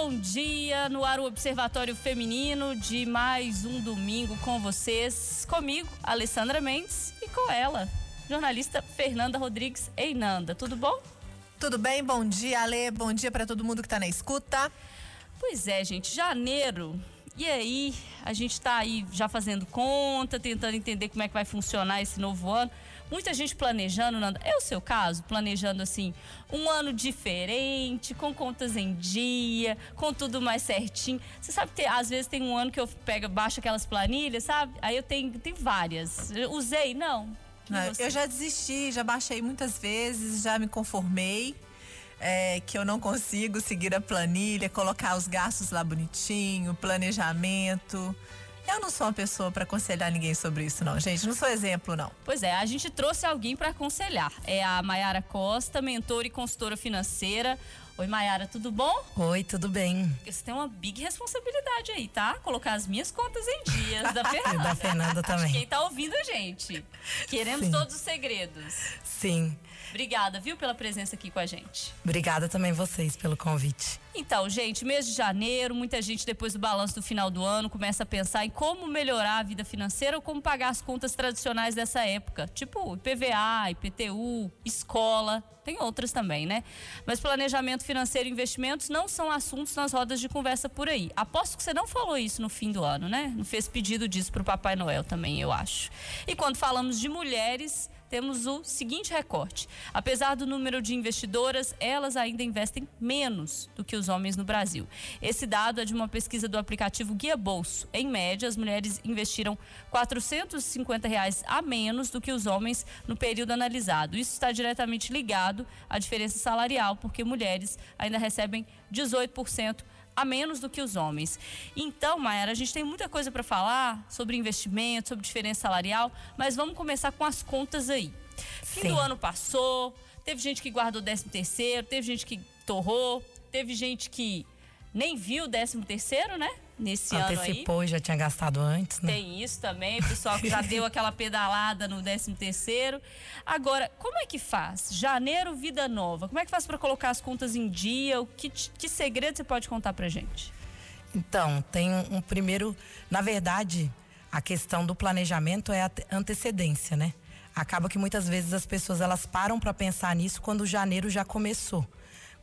bom dia. No ar o Observatório Feminino de mais um domingo com vocês. Comigo, Alessandra Mendes, e com ela, jornalista Fernanda Rodrigues Einanda. Tudo bom? Tudo bem? Bom dia, Ale. Bom dia para todo mundo que está na escuta. Pois é, gente. Janeiro e aí, a gente está aí já fazendo conta, tentando entender como é que vai funcionar esse novo ano. Muita gente planejando, Nanda. É o seu caso? Planejando assim, um ano diferente, com contas em dia, com tudo mais certinho. Você sabe que às vezes tem um ano que eu pego, baixo aquelas planilhas, sabe? Aí eu tenho, tenho várias. Eu usei? Não. Não, eu já desisti, já baixei muitas vezes, já me conformei é, que eu não consigo seguir a planilha, colocar os gastos lá bonitinho, planejamento. Eu não sou uma pessoa para aconselhar ninguém sobre isso, não, gente. Não sou exemplo, não. Pois é, a gente trouxe alguém para aconselhar. É a Mayara Costa, mentora e consultora financeira. Oi, Mayara, tudo bom? Oi, tudo bem. Você tem uma big responsabilidade aí, tá? Colocar as minhas contas em dias da Fernanda. da Fernanda também. Quem tá ouvindo a gente. Queremos Sim. todos os segredos. Sim. Obrigada, viu, pela presença aqui com a gente. Obrigada também vocês pelo convite. Então, gente, mês de janeiro, muita gente depois do balanço do final do ano começa a pensar em como melhorar a vida financeira ou como pagar as contas tradicionais dessa época, tipo IPVA, IPTU, escola, tem outras também, né? Mas planejamento financeiro e investimentos não são assuntos nas rodas de conversa por aí. Aposto que você não falou isso no fim do ano, né? Não fez pedido disso pro Papai Noel também, eu acho. E quando falamos de mulheres, temos o seguinte recorte: apesar do número de investidoras, elas ainda investem menos do que os homens no Brasil. Esse dado é de uma pesquisa do aplicativo Guia Bolso. Em média, as mulheres investiram 450 reais a menos do que os homens no período analisado. Isso está diretamente ligado à diferença salarial, porque mulheres ainda recebem 18% a menos do que os homens. Então, Maera, a gente tem muita coisa para falar sobre investimento, sobre diferença salarial, mas vamos começar com as contas aí. Fim Sim. do ano passou, teve gente que guardou 13 terceiro, teve gente que torrou, teve gente que nem viu o 13 terceiro, né? Nesse Antecipou ano aí. Antecipou e já tinha gastado antes, né? Tem isso também, o pessoal que já deu aquela pedalada no 13 terceiro. Agora, como é que faz? Janeiro, vida nova. Como é que faz para colocar as contas em dia? O que, que segredo você pode contar pra gente? Então, tem um, um primeiro, na verdade, a questão do planejamento é a antecedência, né? Acaba que muitas vezes as pessoas elas param para pensar nisso quando janeiro já começou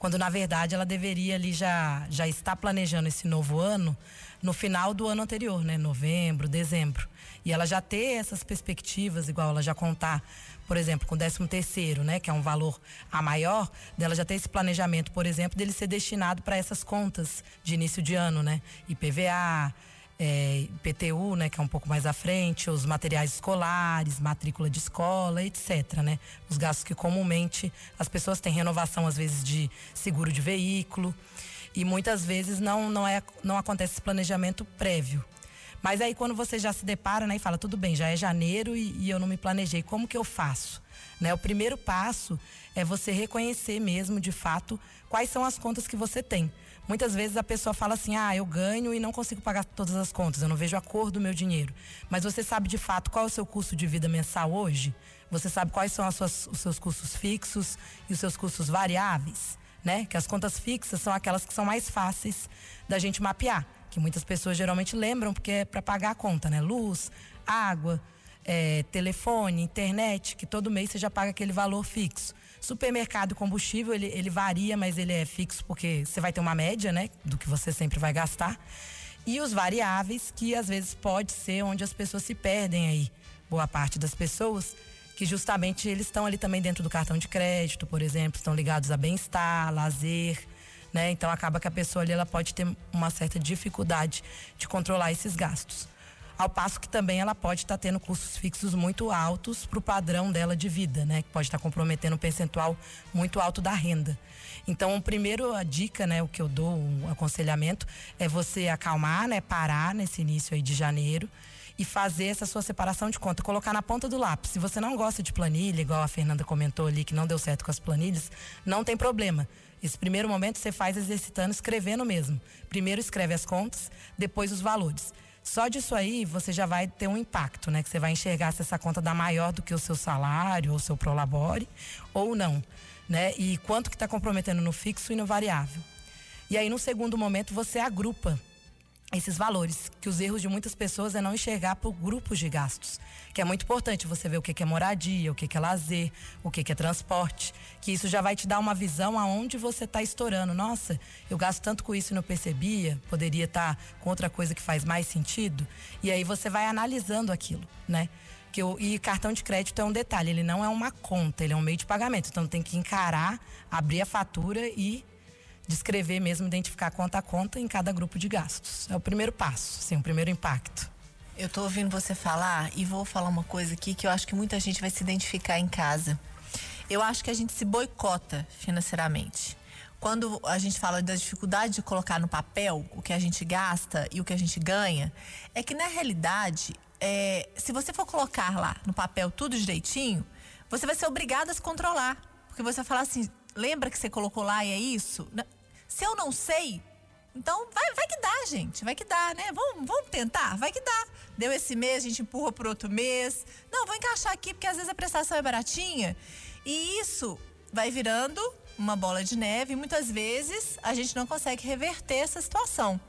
quando na verdade ela deveria ali já, já estar planejando esse novo ano no final do ano anterior, né? Novembro, dezembro. E ela já ter essas perspectivas, igual ela já contar, por exemplo, com o 13 terceiro, né? Que é um valor a maior, dela já ter esse planejamento, por exemplo, dele ser destinado para essas contas de início de ano, né? IPVA, é, PTU, né, que é um pouco mais à frente, os materiais escolares, matrícula de escola, etc. Né? Os gastos que comumente as pessoas têm renovação, às vezes, de seguro de veículo. E muitas vezes não, não, é, não acontece esse planejamento prévio. Mas aí quando você já se depara né, e fala, tudo bem, já é janeiro e, e eu não me planejei, como que eu faço? Né? O primeiro passo é você reconhecer mesmo, de fato, quais são as contas que você tem. Muitas vezes a pessoa fala assim: ah, eu ganho e não consigo pagar todas as contas, eu não vejo a cor do meu dinheiro. Mas você sabe de fato qual é o seu custo de vida mensal hoje? Você sabe quais são suas, os seus custos fixos e os seus custos variáveis? Né? Que as contas fixas são aquelas que são mais fáceis da gente mapear, que muitas pessoas geralmente lembram porque é para pagar a conta, né? Luz, água, é, telefone, internet, que todo mês você já paga aquele valor fixo. Supermercado combustível, ele, ele varia, mas ele é fixo porque você vai ter uma média, né? Do que você sempre vai gastar. E os variáveis, que às vezes pode ser onde as pessoas se perdem aí. Boa parte das pessoas, que justamente eles estão ali também dentro do cartão de crédito, por exemplo, estão ligados a bem-estar, lazer, né? Então acaba que a pessoa ali ela pode ter uma certa dificuldade de controlar esses gastos. Ao passo que também ela pode estar tá tendo custos fixos muito altos para o padrão dela de vida, né? Que pode estar tá comprometendo um percentual muito alto da renda. Então, primeiro a dica, né, o que eu dou, um aconselhamento, é você acalmar, né, parar nesse início aí de janeiro e fazer essa sua separação de conta, colocar na ponta do lápis. Se você não gosta de planilha, igual a Fernanda comentou ali que não deu certo com as planilhas, não tem problema. Esse primeiro momento você faz exercitando, escrevendo mesmo. Primeiro escreve as contas, depois os valores. Só disso aí você já vai ter um impacto, né? Que você vai enxergar se essa conta dá maior do que o seu salário ou o seu prolabore ou não, né? E quanto que está comprometendo no fixo e no variável. E aí, no segundo momento, você agrupa esses valores, que os erros de muitas pessoas é não enxergar por grupos de gastos, que é muito importante você ver o que é moradia, o que é lazer, o que é transporte, que isso já vai te dar uma visão aonde você está estourando. Nossa, eu gasto tanto com isso e não percebia, poderia estar tá com outra coisa que faz mais sentido. E aí você vai analisando aquilo, né? Que eu, e cartão de crédito é um detalhe, ele não é uma conta, ele é um meio de pagamento. Então tem que encarar, abrir a fatura e descrever mesmo, identificar conta a conta em cada grupo de gastos. É o primeiro passo, sim, o primeiro impacto. Eu estou ouvindo você falar e vou falar uma coisa aqui que eu acho que muita gente vai se identificar em casa. Eu acho que a gente se boicota financeiramente. Quando a gente fala da dificuldade de colocar no papel o que a gente gasta e o que a gente ganha, é que na realidade, é, se você for colocar lá no papel tudo direitinho, você vai ser obrigado a se controlar. Porque você vai falar assim, lembra que você colocou lá e é isso? Se eu não sei, então vai, vai que dá, gente. Vai que dá, né? Vamos, vamos tentar? Vai que dá. Deu esse mês, a gente empurra para outro mês. Não, vou encaixar aqui, porque às vezes a prestação é baratinha. E isso vai virando uma bola de neve e muitas vezes a gente não consegue reverter essa situação.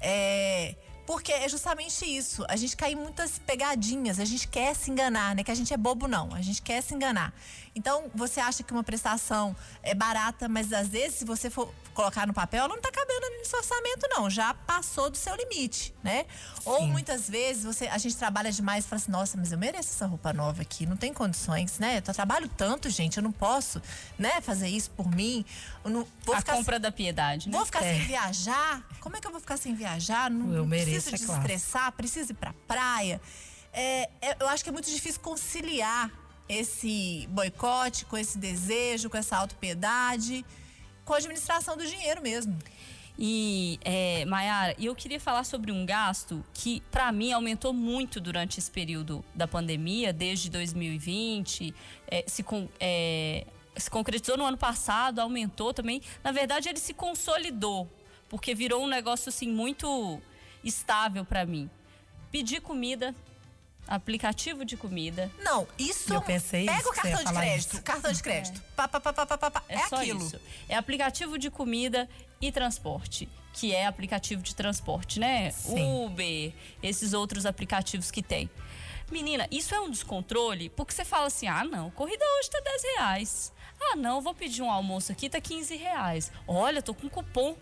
É, porque é justamente isso. A gente cai em muitas pegadinhas, a gente quer se enganar, né? Que a gente é bobo, não. A gente quer se enganar. Então, você acha que uma prestação é barata, mas às vezes, se você for colocar no papel, ela não está cabendo no seu orçamento, não. Já passou do seu limite, né? Sim. Ou muitas vezes você, a gente trabalha demais e fala assim, nossa, mas eu mereço essa roupa nova aqui, não tem condições, né? Eu trabalho tanto, gente, eu não posso, né, fazer isso por mim. Não, a compra da piedade, né? Vou ficar é. sem viajar? Como é que eu vou ficar sem viajar? Não, eu mereço, preciso é desestressar, claro. preciso ir pra praia. É, é, eu acho que é muito difícil conciliar esse boicote, com esse desejo, com essa autopiedade, com a administração do dinheiro mesmo. E, é, Mayara, eu queria falar sobre um gasto que, para mim, aumentou muito durante esse período da pandemia, desde 2020, é, se, é, se concretizou no ano passado, aumentou também. Na verdade, ele se consolidou, porque virou um negócio assim muito estável para mim. Pedir comida aplicativo de comida. Não, isso. Eu pensei Pega isso, o cartão de crédito. Isso. Cartão de crédito. É, pá, pá, pá, pá, pá, pá, é, é aquilo. isso. É aplicativo de comida e transporte, que é aplicativo de transporte, né? Sim. Uber, esses outros aplicativos que tem. Menina, isso é um descontrole, porque você fala assim: ah, não, corrida hoje tá 10 reais. Ah, não, vou pedir um almoço aqui, tá 15 reais. Olha, tô com cupom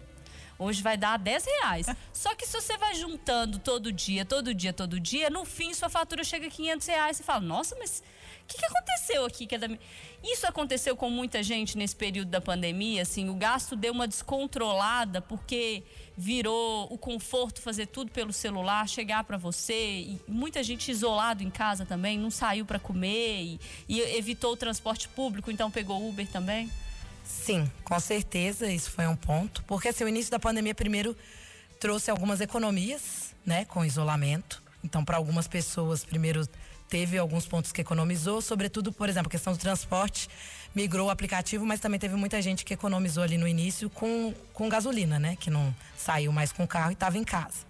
Hoje vai dar 10 reais. Só que se você vai juntando todo dia, todo dia, todo dia, no fim sua fatura chega a 500 reais. Você fala, nossa, mas o que, que, aconteceu aqui? Isso aconteceu com muita gente nesse período da pandemia, assim, o gasto deu uma descontrolada porque virou o conforto fazer tudo pelo celular, chegar para você e muita gente isolado em casa também, não saiu para comer e, e evitou o transporte público, então pegou Uber também. Sim, com certeza, isso foi um ponto. Porque assim, o início da pandemia primeiro trouxe algumas economias, né, com isolamento. Então, para algumas pessoas, primeiro teve alguns pontos que economizou, sobretudo, por exemplo, a questão do transporte, migrou o aplicativo, mas também teve muita gente que economizou ali no início com, com gasolina, né, que não saiu mais com o carro e estava em casa.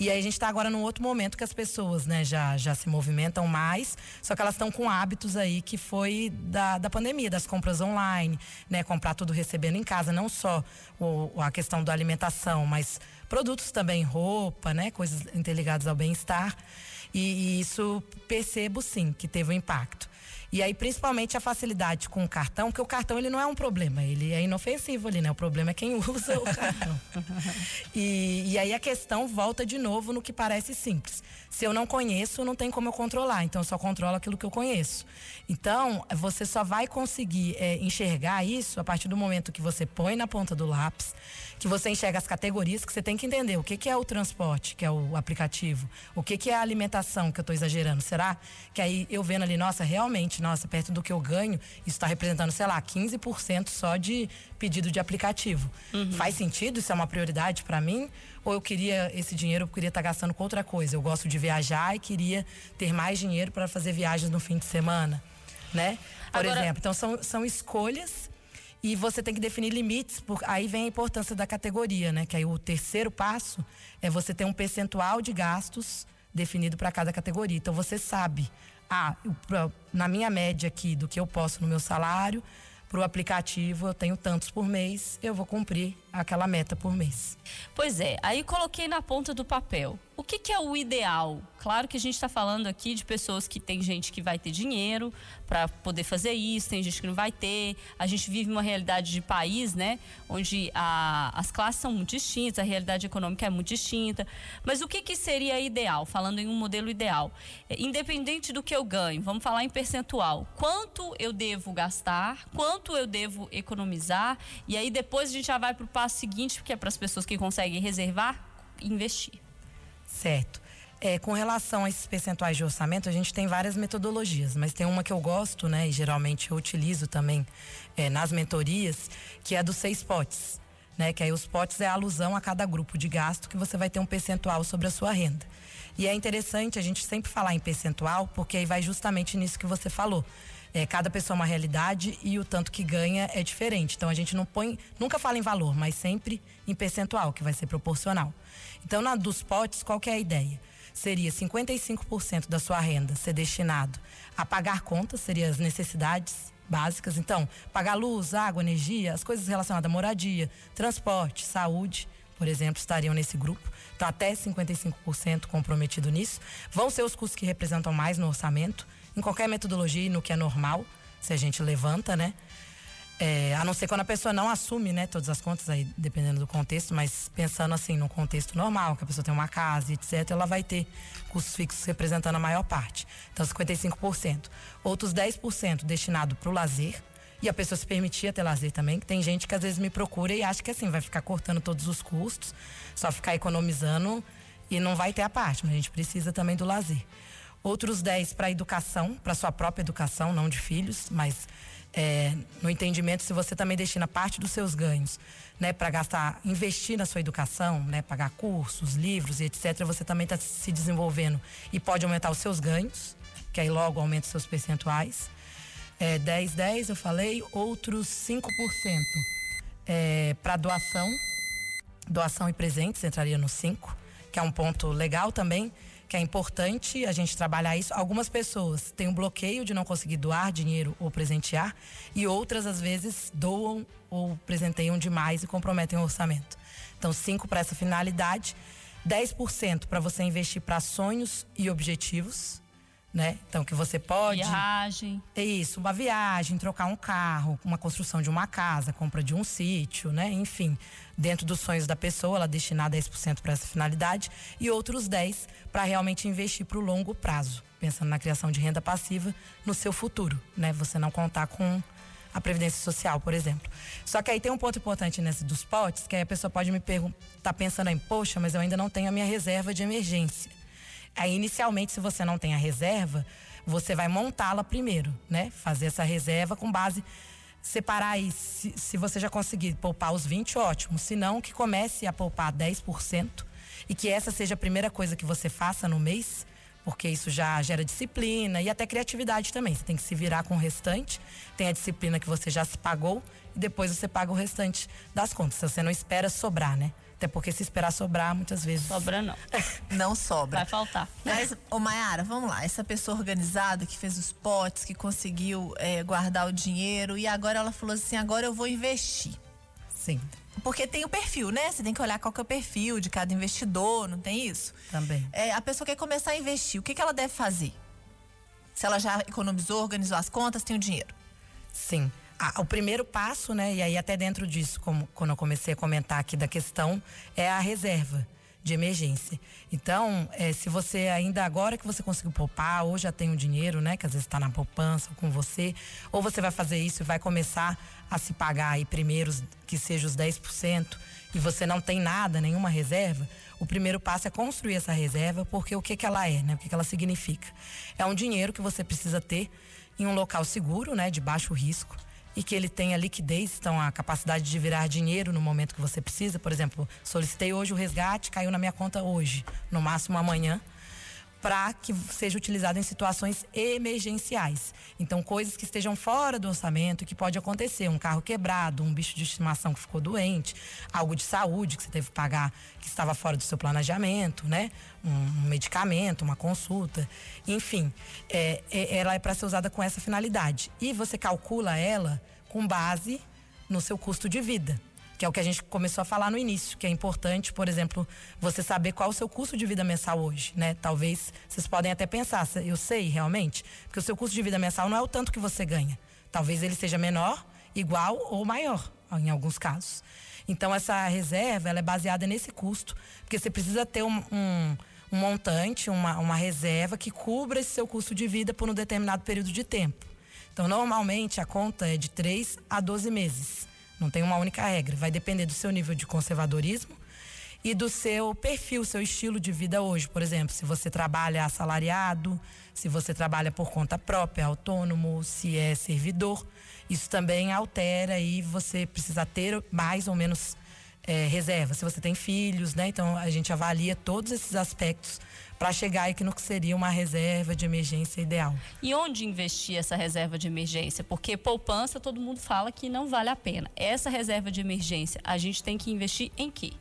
E aí a gente está agora num outro momento que as pessoas, né, já, já se movimentam mais, só que elas estão com hábitos aí que foi da, da pandemia, das compras online, né, comprar tudo recebendo em casa, não só o, a questão da alimentação, mas produtos também, roupa, né, coisas interligadas ao bem-estar. E, e isso percebo sim que teve um impacto. E aí, principalmente a facilidade com o cartão, porque o cartão ele não é um problema, ele é inofensivo ali, né? O problema é quem usa o cartão. e, e aí a questão volta de novo no que parece simples. Se eu não conheço, não tem como eu controlar, então eu só controlo aquilo que eu conheço. Então, você só vai conseguir é, enxergar isso a partir do momento que você põe na ponta do lápis que você enxerga as categorias, que você tem que entender o que, que é o transporte, que é o aplicativo, o que, que é a alimentação, que eu estou exagerando. Será que aí eu vendo ali, nossa, realmente, nossa, perto do que eu ganho, isso está representando, sei lá, 15% só de pedido de aplicativo. Uhum. Faz sentido? Isso é uma prioridade para mim? Ou eu queria esse dinheiro, eu queria estar tá gastando com outra coisa? Eu gosto de viajar e queria ter mais dinheiro para fazer viagens no fim de semana, né? Por Agora... exemplo, então são, são escolhas e você tem que definir limites, por, aí vem a importância da categoria, né? Que aí o terceiro passo é você ter um percentual de gastos definido para cada categoria. Então você sabe, ah, na minha média aqui do que eu posso no meu salário, para o aplicativo, eu tenho tantos por mês, eu vou cumprir aquela meta por mês. Pois é, aí coloquei na ponta do papel. O que, que é o ideal? Claro que a gente está falando aqui de pessoas que tem gente que vai ter dinheiro para poder fazer isso, tem gente que não vai ter. A gente vive uma realidade de país, né? Onde a, as classes são muito distintas, a realidade econômica é muito distinta. Mas o que, que seria ideal? Falando em um modelo ideal. É, independente do que eu ganho, vamos falar em percentual. Quanto eu devo gastar, quanto eu devo economizar, e aí depois a gente já vai para o passo seguinte, que é para as pessoas que conseguem reservar, investir. Certo. É, com relação a esses percentuais de orçamento, a gente tem várias metodologias, mas tem uma que eu gosto, né, e geralmente eu utilizo também é, nas mentorias, que é dos seis potes. Né, que aí os potes é a alusão a cada grupo de gasto que você vai ter um percentual sobre a sua renda. E é interessante a gente sempre falar em percentual, porque aí vai justamente nisso que você falou. É, cada pessoa é uma realidade e o tanto que ganha é diferente. Então a gente não põe, nunca fala em valor, mas sempre em percentual, que vai ser proporcional. Então, na dos potes, qual que é a ideia? Seria 55% da sua renda ser destinado a pagar contas, seriam as necessidades básicas. Então, pagar luz, água, energia, as coisas relacionadas à moradia, transporte, saúde, por exemplo, estariam nesse grupo. Então, até 55% comprometido nisso. Vão ser os custos que representam mais no orçamento, em qualquer metodologia e no que é normal, se a gente levanta, né? É, a não ser quando a pessoa não assume, né, todas as contas aí, dependendo do contexto, mas pensando assim, no contexto normal, que a pessoa tem uma casa, etc., ela vai ter custos fixos representando a maior parte. Então, 55%. Outros 10% destinado para o lazer. E a pessoa se permitia ter lazer também, que tem gente que às vezes me procura e acha que assim, vai ficar cortando todos os custos, só ficar economizando e não vai ter a parte, mas a gente precisa também do lazer. Outros 10 para educação, para sua própria educação, não de filhos, mas é, no entendimento, se você também destina parte dos seus ganhos né, para gastar, investir na sua educação, né, pagar cursos, livros e etc., você também está se desenvolvendo e pode aumentar os seus ganhos, que aí logo aumenta os seus percentuais. É, 10, 10, eu falei, outros 5% é, para doação, doação e presentes entraria no 5, que é um ponto legal também que é importante a gente trabalhar isso. Algumas pessoas têm um bloqueio de não conseguir doar dinheiro ou presentear, e outras, às vezes, doam ou presenteiam demais e comprometem o orçamento. Então, cinco para essa finalidade, 10% para você investir para sonhos e objetivos né? Então que você pode viagem. É isso, uma viagem, trocar um carro, uma construção de uma casa, compra de um sítio, né? Enfim, dentro dos sonhos da pessoa, ela destinar 10% para essa finalidade e outros 10 para realmente investir para o longo prazo, pensando na criação de renda passiva no seu futuro, né? Você não contar com a previdência social, por exemplo. Só que aí tem um ponto importante nesse dos potes, que aí a pessoa pode me perguntar, tá pensando em, poxa, mas eu ainda não tenho a minha reserva de emergência. Aí, inicialmente, se você não tem a reserva, você vai montá-la primeiro, né? Fazer essa reserva com base. Separar aí, se, se você já conseguir poupar os 20, ótimo. Se não, que comece a poupar 10% e que essa seja a primeira coisa que você faça no mês, porque isso já gera disciplina e até criatividade também. Você tem que se virar com o restante, tem a disciplina que você já se pagou e depois você paga o restante das contas. Você não espera sobrar, né? Até porque se esperar sobrar, muitas vezes. Sobra não. não sobra. Vai faltar. Mas, ô Mayara, vamos lá. Essa pessoa organizada que fez os potes, que conseguiu é, guardar o dinheiro e agora ela falou assim: agora eu vou investir. Sim. Porque tem o perfil, né? Você tem que olhar qual que é o perfil de cada investidor, não tem isso? Também. É, a pessoa quer começar a investir, o que, que ela deve fazer? Se ela já economizou, organizou as contas, tem o dinheiro. Sim o primeiro passo, né, e aí até dentro disso, como quando eu comecei a comentar aqui da questão, é a reserva de emergência. Então, é, se você ainda agora que você conseguiu poupar, ou já tem o dinheiro, né, que às vezes está na poupança com você, ou você vai fazer isso e vai começar a se pagar aí primeiros que seja os 10%, e você não tem nada, nenhuma reserva, o primeiro passo é construir essa reserva, porque o que, que ela é, né? O que, que ela significa? É um dinheiro que você precisa ter em um local seguro, né, de baixo risco, e que ele tenha liquidez, então a capacidade de virar dinheiro no momento que você precisa. Por exemplo, solicitei hoje o resgate, caiu na minha conta hoje, no máximo amanhã para que seja utilizado em situações emergenciais. Então, coisas que estejam fora do orçamento, que pode acontecer, um carro quebrado, um bicho de estimação que ficou doente, algo de saúde que você teve que pagar que estava fora do seu planejamento, né? Um, medicamento, uma consulta, enfim, é, é, ela é para ser usada com essa finalidade. E você calcula ela com base no seu custo de vida que é o que a gente começou a falar no início, que é importante, por exemplo, você saber qual o seu custo de vida mensal hoje, né? Talvez vocês podem até pensar, eu sei realmente, porque o seu custo de vida mensal não é o tanto que você ganha. Talvez ele seja menor, igual ou maior, em alguns casos. Então essa reserva, ela é baseada nesse custo, porque você precisa ter um, um, um montante, uma, uma reserva que cubra esse seu custo de vida por um determinado período de tempo. Então, normalmente a conta é de 3 a 12 meses. Não tem uma única regra. Vai depender do seu nível de conservadorismo e do seu perfil, seu estilo de vida hoje. Por exemplo, se você trabalha assalariado, se você trabalha por conta própria, autônomo, se é servidor. Isso também altera e você precisa ter mais ou menos é, reserva. Se você tem filhos, né? Então a gente avalia todos esses aspectos para chegar aí que no que seria uma reserva de emergência ideal. E onde investir essa reserva de emergência? Porque poupança todo mundo fala que não vale a pena. Essa reserva de emergência, a gente tem que investir em quê?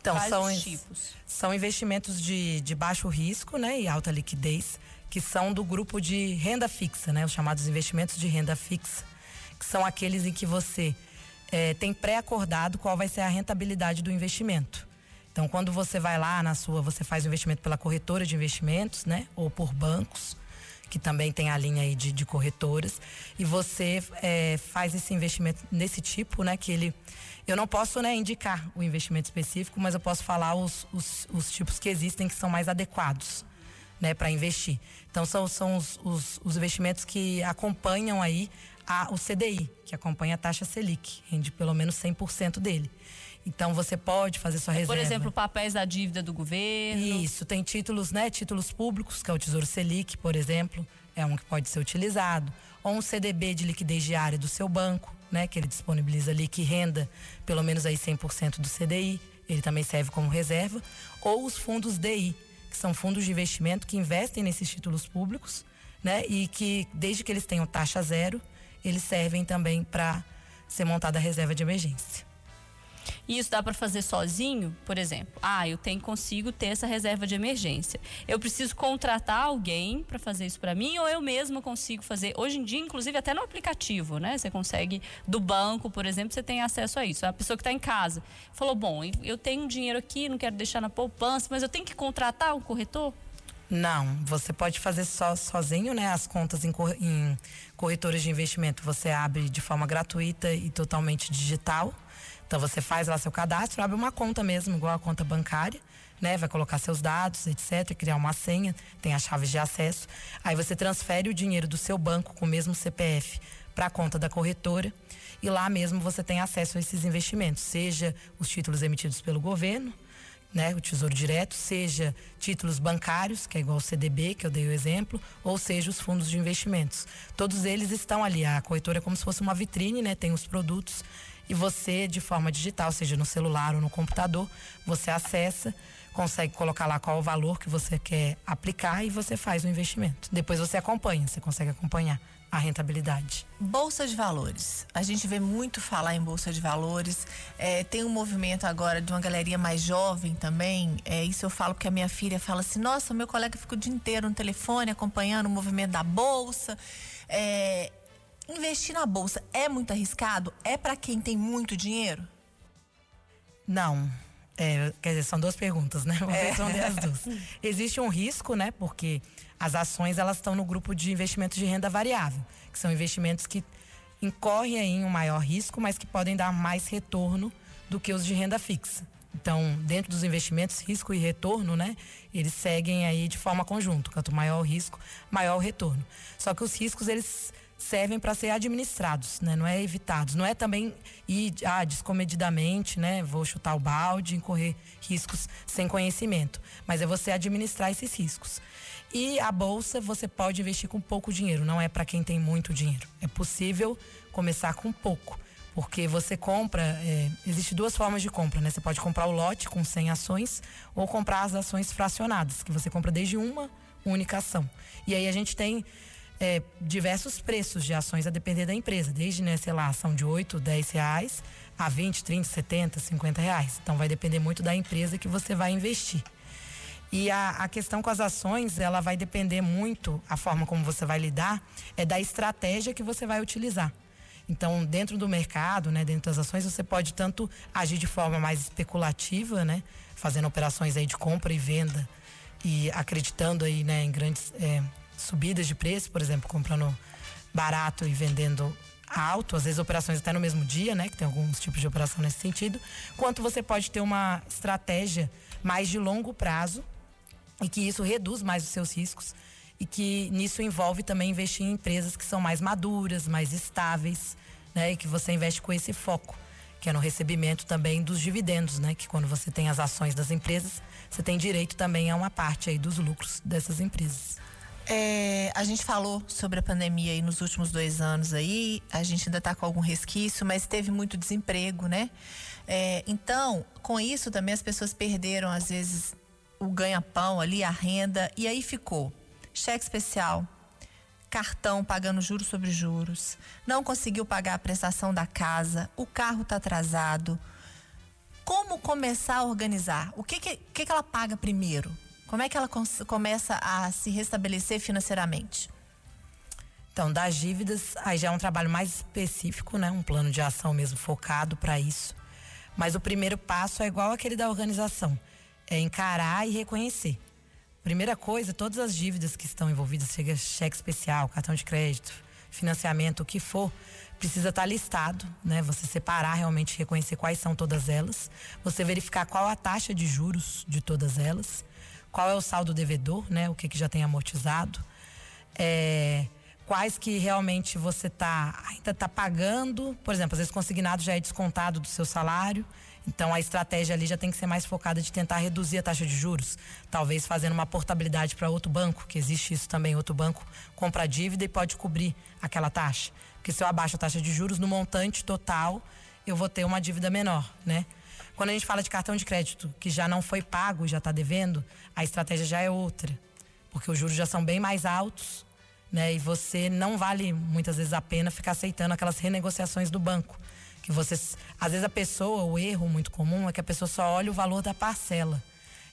Então, são, tipos? são investimentos de, de baixo risco né, e alta liquidez, que são do grupo de renda fixa, né, os chamados investimentos de renda fixa, que são aqueles em que você é, tem pré-acordado qual vai ser a rentabilidade do investimento. Então, quando você vai lá na sua, você faz o investimento pela corretora de investimentos, né? Ou por bancos, que também tem a linha aí de, de corretoras, e você é, faz esse investimento nesse tipo, né? Que ele. Eu não posso né, indicar o investimento específico, mas eu posso falar os, os, os tipos que existem que são mais adequados. Né, para investir. Então são, são os, os, os, investimentos que acompanham aí a, o CDI, que acompanha a taxa Selic, rende pelo menos 100% dele. Então você pode fazer sua reserva. Por exemplo, papéis da dívida do governo. Isso, tem títulos, né? Títulos públicos, que é o Tesouro Selic, por exemplo, é um que pode ser utilizado. Ou um CDB de liquidez diária do seu banco, né? Que ele disponibiliza ali que renda pelo menos aí 100% do CDI. Ele também serve como reserva. Ou os fundos DI, que são fundos de investimento que investem nesses títulos públicos, né? E que, desde que eles tenham taxa zero, eles servem também para ser montada a reserva de emergência. E isso dá para fazer sozinho, por exemplo. Ah, eu tenho consigo ter essa reserva de emergência. Eu preciso contratar alguém para fazer isso para mim ou eu mesma consigo fazer. Hoje em dia, inclusive até no aplicativo, né? Você consegue do banco, por exemplo, você tem acesso a isso. A pessoa que está em casa falou: "Bom, eu tenho dinheiro aqui, não quero deixar na poupança, mas eu tenho que contratar um corretor?" Não, você pode fazer só sozinho, né? As contas em, em corretores de investimento você abre de forma gratuita e totalmente digital. Então você faz lá seu cadastro, abre uma conta mesmo, igual a conta bancária, né? Vai colocar seus dados, etc, criar uma senha, tem as chaves de acesso. Aí você transfere o dinheiro do seu banco com o mesmo CPF para a conta da corretora e lá mesmo você tem acesso a esses investimentos, seja os títulos emitidos pelo governo, né, o Tesouro Direto, seja títulos bancários, que é igual o CDB, que eu dei o exemplo, ou seja os fundos de investimentos. Todos eles estão ali. A corretora é como se fosse uma vitrine, né, tem os produtos e você, de forma digital, seja no celular ou no computador, você acessa, consegue colocar lá qual o valor que você quer aplicar e você faz o investimento. Depois você acompanha, você consegue acompanhar a rentabilidade. Bolsa de valores. A gente vê muito falar em bolsa de valores. É, tem um movimento agora de uma galeria mais jovem também. É, isso eu falo porque a minha filha fala assim: nossa, meu colega fica o dia inteiro no telefone acompanhando o movimento da bolsa. É, Investir na bolsa é muito arriscado? É para quem tem muito dinheiro? Não. É, quer dizer, são duas perguntas, né? Vou é. responder as duas. Existe um risco, né? Porque as ações elas estão no grupo de investimentos de renda variável, que são investimentos que incorrem em um maior risco, mas que podem dar mais retorno do que os de renda fixa. Então, dentro dos investimentos, risco e retorno, né? Eles seguem aí de forma conjunta. Quanto maior o risco, maior o retorno. Só que os riscos, eles servem para ser administrados, né? Não é evitados. Não é também ir ah, descomedidamente, né? Vou chutar o balde, incorrer riscos sem conhecimento. Mas é você administrar esses riscos. E a bolsa você pode investir com pouco dinheiro, não é para quem tem muito dinheiro. É possível começar com pouco. Porque você compra, é, existe duas formas de compra, né? Você pode comprar o lote com 100 ações ou comprar as ações fracionadas, que você compra desde uma única ação. E aí a gente tem é, diversos preços de ações a depender da empresa, desde, né, sei lá, ação de 8, 10 reais a 20, 30, 70, 50 reais. Então vai depender muito da empresa que você vai investir. E a, a, questão com as ações, ela vai depender muito, a forma como você vai lidar, é da estratégia que você vai utilizar. Então, dentro do mercado, né, dentro das ações, você pode tanto agir de forma mais especulativa, né, fazendo operações aí de compra e venda e acreditando aí, né, em grandes é, subidas de preço, por exemplo, comprando barato e vendendo alto, às vezes operações até no mesmo dia, né, que tem alguns tipos de operação nesse sentido, quanto você pode ter uma estratégia mais de longo prazo e que isso reduz mais os seus riscos e que nisso envolve também investir em empresas que são mais maduras, mais estáveis, né? E que você investe com esse foco, que é no recebimento também dos dividendos, né? Que quando você tem as ações das empresas, você tem direito também a uma parte aí dos lucros dessas empresas. É, a gente falou sobre a pandemia aí nos últimos dois anos aí, a gente ainda está com algum resquício, mas teve muito desemprego, né? É, então, com isso também as pessoas perderam às vezes o ganha-pão ali, a renda, e aí ficou cheque especial, cartão pagando juros sobre juros, não conseguiu pagar a prestação da casa, o carro está atrasado. Como começar a organizar? O que, que, que, ela paga primeiro? Como é que ela começa a se restabelecer financeiramente? Então, das dívidas, aí já é um trabalho mais específico, né? Um plano de ação mesmo focado para isso. Mas o primeiro passo é igual aquele da organização, é encarar e reconhecer. Primeira coisa, todas as dívidas que estão envolvidas, seja cheque especial, cartão de crédito, financiamento, o que for, precisa estar listado, né? Você separar realmente, reconhecer quais são todas elas, você verificar qual a taxa de juros de todas elas, qual é o saldo devedor, né? O que, que já tem amortizado, é, quais que realmente você tá ainda está pagando, por exemplo, às vezes consignado já é descontado do seu salário então a estratégia ali já tem que ser mais focada de tentar reduzir a taxa de juros, talvez fazendo uma portabilidade para outro banco, que existe isso também, outro banco compra a dívida e pode cobrir aquela taxa. Porque se eu abaixo a taxa de juros no montante total, eu vou ter uma dívida menor, né? Quando a gente fala de cartão de crédito que já não foi pago, já está devendo, a estratégia já é outra, porque os juros já são bem mais altos, né? E você não vale muitas vezes a pena ficar aceitando aquelas renegociações do banco. Que você às vezes a pessoa o erro muito comum é que a pessoa só olha o valor da parcela.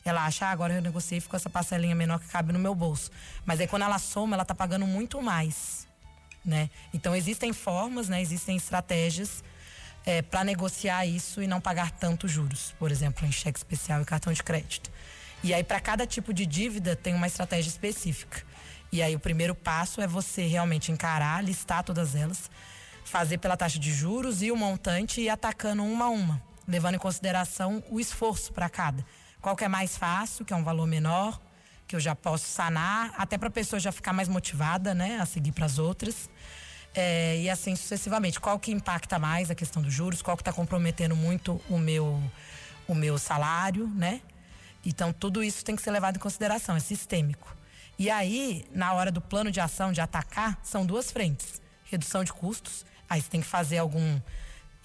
Ela acha ah, agora eu negociei com essa parcelinha menor que cabe no meu bolso. Mas aí quando ela soma ela está pagando muito mais né? Então existem formas né? Existem estratégias é, para negociar isso e não pagar tanto juros por exemplo em cheque especial e cartão de crédito e aí para cada tipo de dívida tem uma estratégia específica e aí o primeiro passo é você realmente encarar listar todas elas fazer pela taxa de juros e o montante e atacando uma a uma, levando em consideração o esforço para cada. Qual que é mais fácil, que é um valor menor, que eu já posso sanar, até para a pessoa já ficar mais motivada, né, a seguir para as outras. É, e assim sucessivamente. Qual que impacta mais a questão dos juros? Qual que está comprometendo muito o meu, o meu salário, né? Então tudo isso tem que ser levado em consideração, é sistêmico. E aí, na hora do plano de ação de atacar, são duas frentes: redução de custos Aí você tem que fazer algum.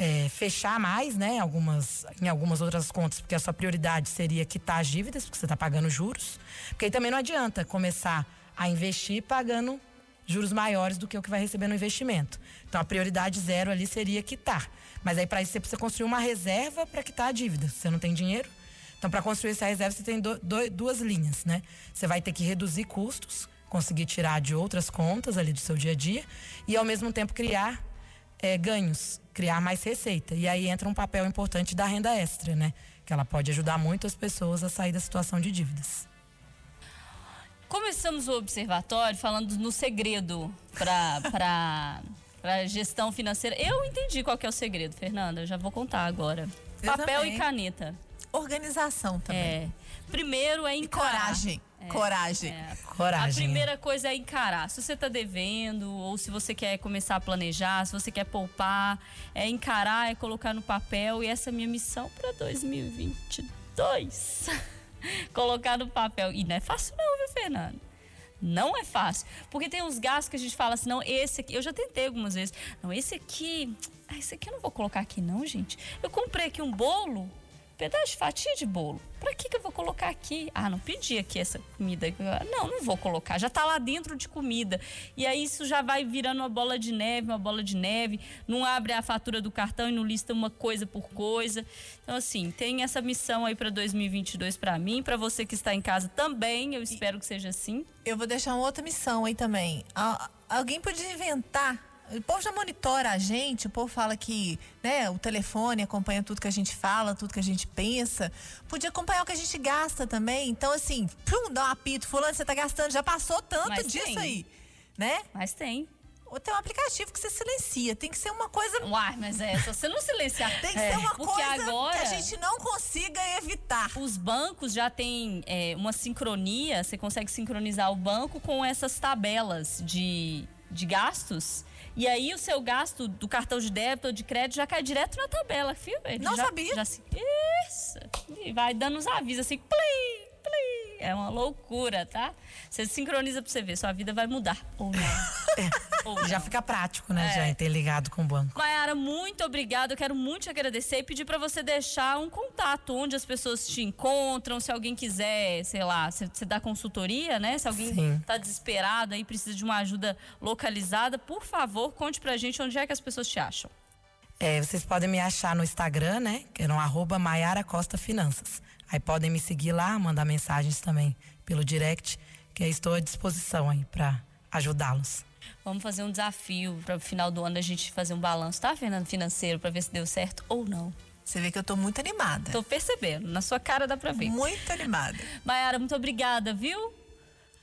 É, fechar mais, né? Algumas, em algumas outras contas, porque a sua prioridade seria quitar as dívidas, porque você está pagando juros. Porque aí também não adianta começar a investir pagando juros maiores do que o que vai receber no investimento. Então a prioridade zero ali seria quitar. Mas aí para isso você precisa construir uma reserva para quitar a dívida. Você não tem dinheiro. Então para construir essa reserva você tem do, do, duas linhas, né? Você vai ter que reduzir custos, conseguir tirar de outras contas ali do seu dia a dia e ao mesmo tempo criar é, ganhos, criar mais receita. E aí entra um papel importante da renda extra, né? Que ela pode ajudar muito as pessoas a sair da situação de dívidas. Começamos o observatório falando no segredo para para gestão financeira. Eu entendi qual que é o segredo, Fernanda. Eu já vou contar agora. Eu Papel também. e caneta. Organização também. É. Primeiro é encarar. E coragem. É, coragem. É. Coragem. A primeira coisa é encarar. Se você está devendo, ou se você quer começar a planejar, se você quer poupar, é encarar, é colocar no papel. E essa é a minha missão para 2022. colocar no papel. E não é fácil, não, viu, Fernando? Não é fácil. Porque tem uns gastos que a gente fala assim, não, esse aqui. Eu já tentei algumas vezes. Não, esse aqui. Ah, esse aqui eu não vou colocar aqui, não, gente. Eu comprei aqui um bolo pedaço de fatia de bolo. Para que, que eu vou colocar aqui? Ah, não pedi aqui essa comida. Não, não vou colocar. Já tá lá dentro de comida. E aí isso já vai virando uma bola de neve, uma bola de neve. Não abre a fatura do cartão e não lista uma coisa por coisa. Então, assim, tem essa missão aí para 2022 para mim, para você que está em casa também. Eu espero que seja assim. Eu vou deixar uma outra missão aí também. Alguém podia inventar O povo já monitora a gente, o povo fala que né, o telefone acompanha tudo que a gente fala, tudo que a gente pensa. Podia acompanhar o que a gente gasta também. Então, assim, pum, dá um apito, fulano, você tá gastando, já passou tanto Mas disso tem. aí, né? Mas tem. Ou tem um aplicativo que você silencia. Tem que ser uma coisa. Uai, mas é, se você não silenciar. Tem que É, ser uma coisa agora, que a gente não consiga evitar. Os bancos já têm é, uma sincronia, você consegue sincronizar o banco com essas tabelas de, de gastos. E aí o seu gasto do cartão de débito ou de crédito já cai direto na tabela, filho. Ele Não já, sabia. Já se, isso. E vai dando os avisos assim, plim, plim. É uma loucura, tá? Você sincroniza pra você ver, sua vida vai mudar. Ou não. Ou Já não. fica prático, né? É. Já interligado com o banco. Mayara, muito obrigada. Eu quero muito te agradecer e pedir para você deixar um contato onde as pessoas te encontram. Se alguém quiser, sei lá, você você dá consultoria, né? Se alguém Sim. tá desesperado aí, precisa de uma ajuda localizada, por favor, conte pra gente onde é que as pessoas te acham. É, vocês podem me achar no Instagram, né? Que é no arroba Maiara Costa Finanças. Aí podem me seguir lá, mandar mensagens também pelo direct, que eu estou à disposição aí para ajudá-los. Vamos fazer um desafio para o final do ano a gente fazer um balanço, tá, Fernando? Financeiro, para ver se deu certo ou não. Você vê que eu tô muito animada. Tô percebendo, na sua cara dá pra ver. Muito animada. Mayara, muito obrigada, viu?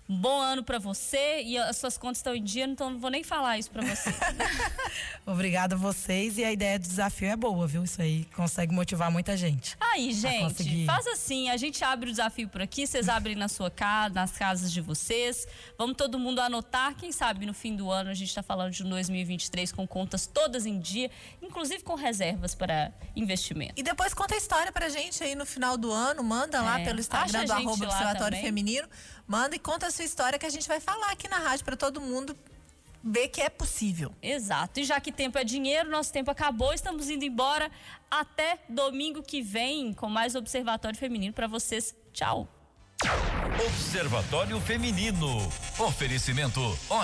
Um bom ano pra você e as suas contas estão em dia, então não vou nem falar isso pra você. Obrigada a vocês e a ideia do desafio é boa, viu? Isso aí consegue motivar muita gente. Aí, gente, conseguir. faz assim, a gente abre o desafio por aqui, vocês abrem na sua casa, nas casas de vocês. Vamos todo mundo anotar, quem sabe no fim do ano a gente tá falando de um 2023 com contas todas em dia, inclusive com reservas para investimento. E depois conta a história pra gente aí no final do ano. Manda lá É, pelo Instagram do arroba Observatório. Feminino. Manda e conta a sua história que a gente vai falar aqui na rádio pra todo mundo ver que é possível. Exato. E já que tempo é dinheiro, nosso tempo acabou, estamos indo embora. Até domingo que vem com mais Observatório Feminino para vocês. Tchau. Observatório Feminino. Oferecimento Ótica.